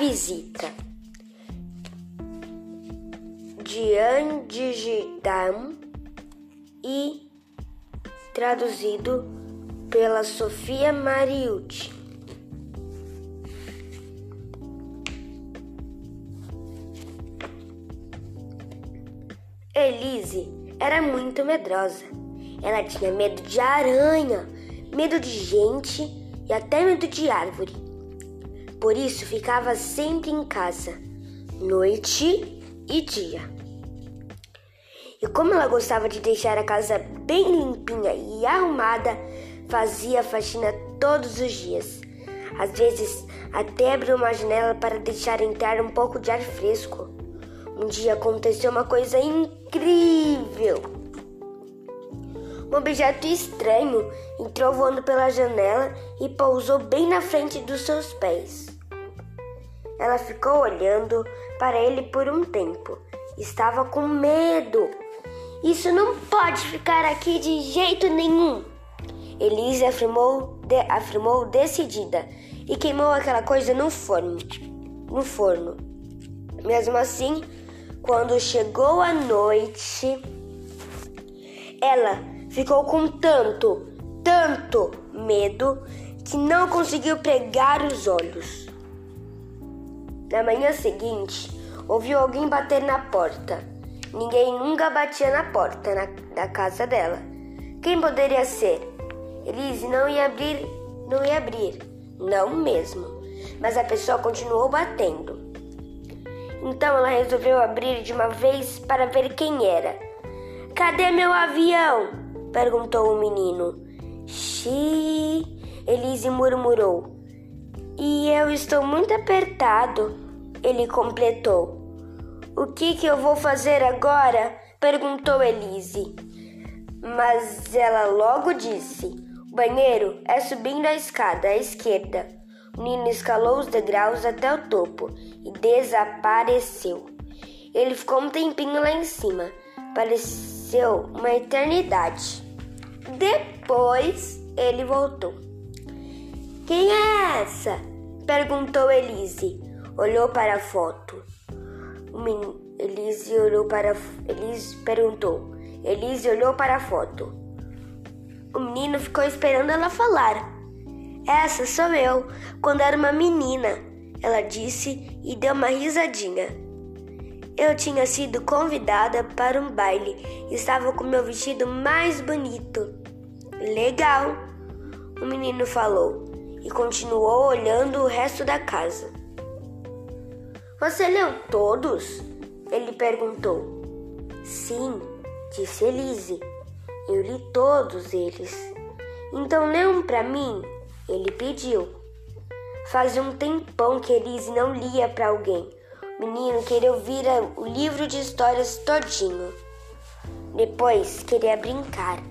visita de Andigidam e traduzido pela Sofia Mariucci. Elise era muito medrosa. Ela tinha medo de aranha, medo de gente e até medo de árvore. Por isso ficava sempre em casa, noite e dia. E como ela gostava de deixar a casa bem limpinha e arrumada, fazia faxina todos os dias. Às vezes, até abriu uma janela para deixar entrar um pouco de ar fresco. Um dia aconteceu uma coisa incrível. Um objeto estranho entrou voando pela janela e pousou bem na frente dos seus pés. Ela ficou olhando para ele por um tempo. Estava com medo. Isso não pode ficar aqui de jeito nenhum. Elise afirmou, de, afirmou decidida e queimou aquela coisa no forno. No forno. Mesmo assim, quando chegou a noite, ela ficou com tanto, tanto medo que não conseguiu pregar os olhos. Na manhã seguinte, ouviu alguém bater na porta. Ninguém nunca batia na porta na, da casa dela. Quem poderia ser? Elise não ia abrir, não ia abrir, não mesmo. Mas a pessoa continuou batendo. Então ela resolveu abrir de uma vez para ver quem era. Cadê meu avião? perguntou o menino. Xiii, Elise murmurou. E eu estou muito apertado, ele completou. O que, que eu vou fazer agora? perguntou Elise. Mas ela logo disse: O banheiro é subindo a escada à esquerda. O menino escalou os degraus até o topo e desapareceu. Ele ficou um tempinho lá em cima. Pareceu uma eternidade. Depois ele voltou. Quem é essa? Perguntou Elise. Olhou para a foto. Elise olhou para Elise perguntou. Elise olhou para a foto. O menino ficou esperando ela falar. Essa sou eu, quando era uma menina, ela disse e deu uma risadinha. Eu tinha sido convidada para um baile e estava com meu vestido mais bonito. Legal, o menino falou e continuou olhando o resto da casa. Você leu todos? Ele perguntou. Sim, disse Elise. Eu li todos eles. Então lê um para mim, ele pediu. Fazia um tempão que Elise não lia para alguém. O menino queria ouvir o livro de histórias todinho. Depois queria brincar.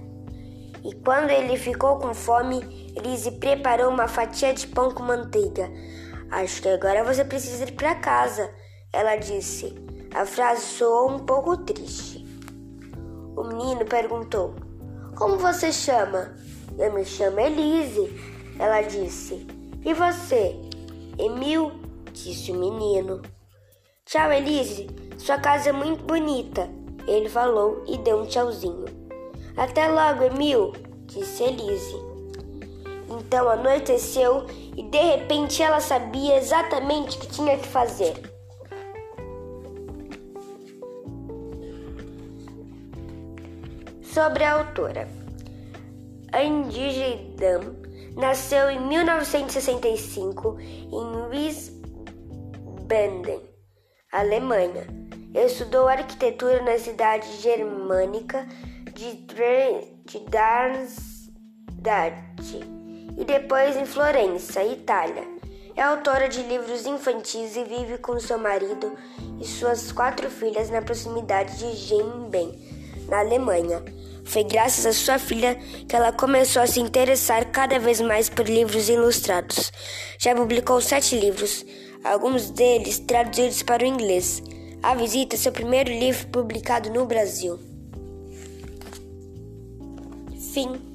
E quando ele ficou com fome, Elise preparou uma fatia de pão com manteiga. Acho que agora você precisa ir para casa, ela disse. A frase soou um pouco triste. O menino perguntou: Como você chama? Eu me chamo Elise, ela disse. E você? Emil, disse o menino. Tchau, Elise. Sua casa é muito bonita, ele falou e deu um tchauzinho. Até logo, Emil, disse Elise. Então anoiteceu e de repente ela sabia exatamente o que tinha que fazer. Sobre a autora. Andy Dam nasceu em 1965 em Wiesbaden, Alemanha. Estudou arquitetura na cidade germânica de, de e depois em Florença, Itália. É autora de livros infantis e vive com seu marido e suas quatro filhas na proximidade de Gemben, na Alemanha. Foi graças à sua filha que ela começou a se interessar cada vez mais por livros ilustrados. Já publicou sete livros, alguns deles traduzidos para o inglês. A Visita é seu primeiro livro publicado no Brasil. briefing.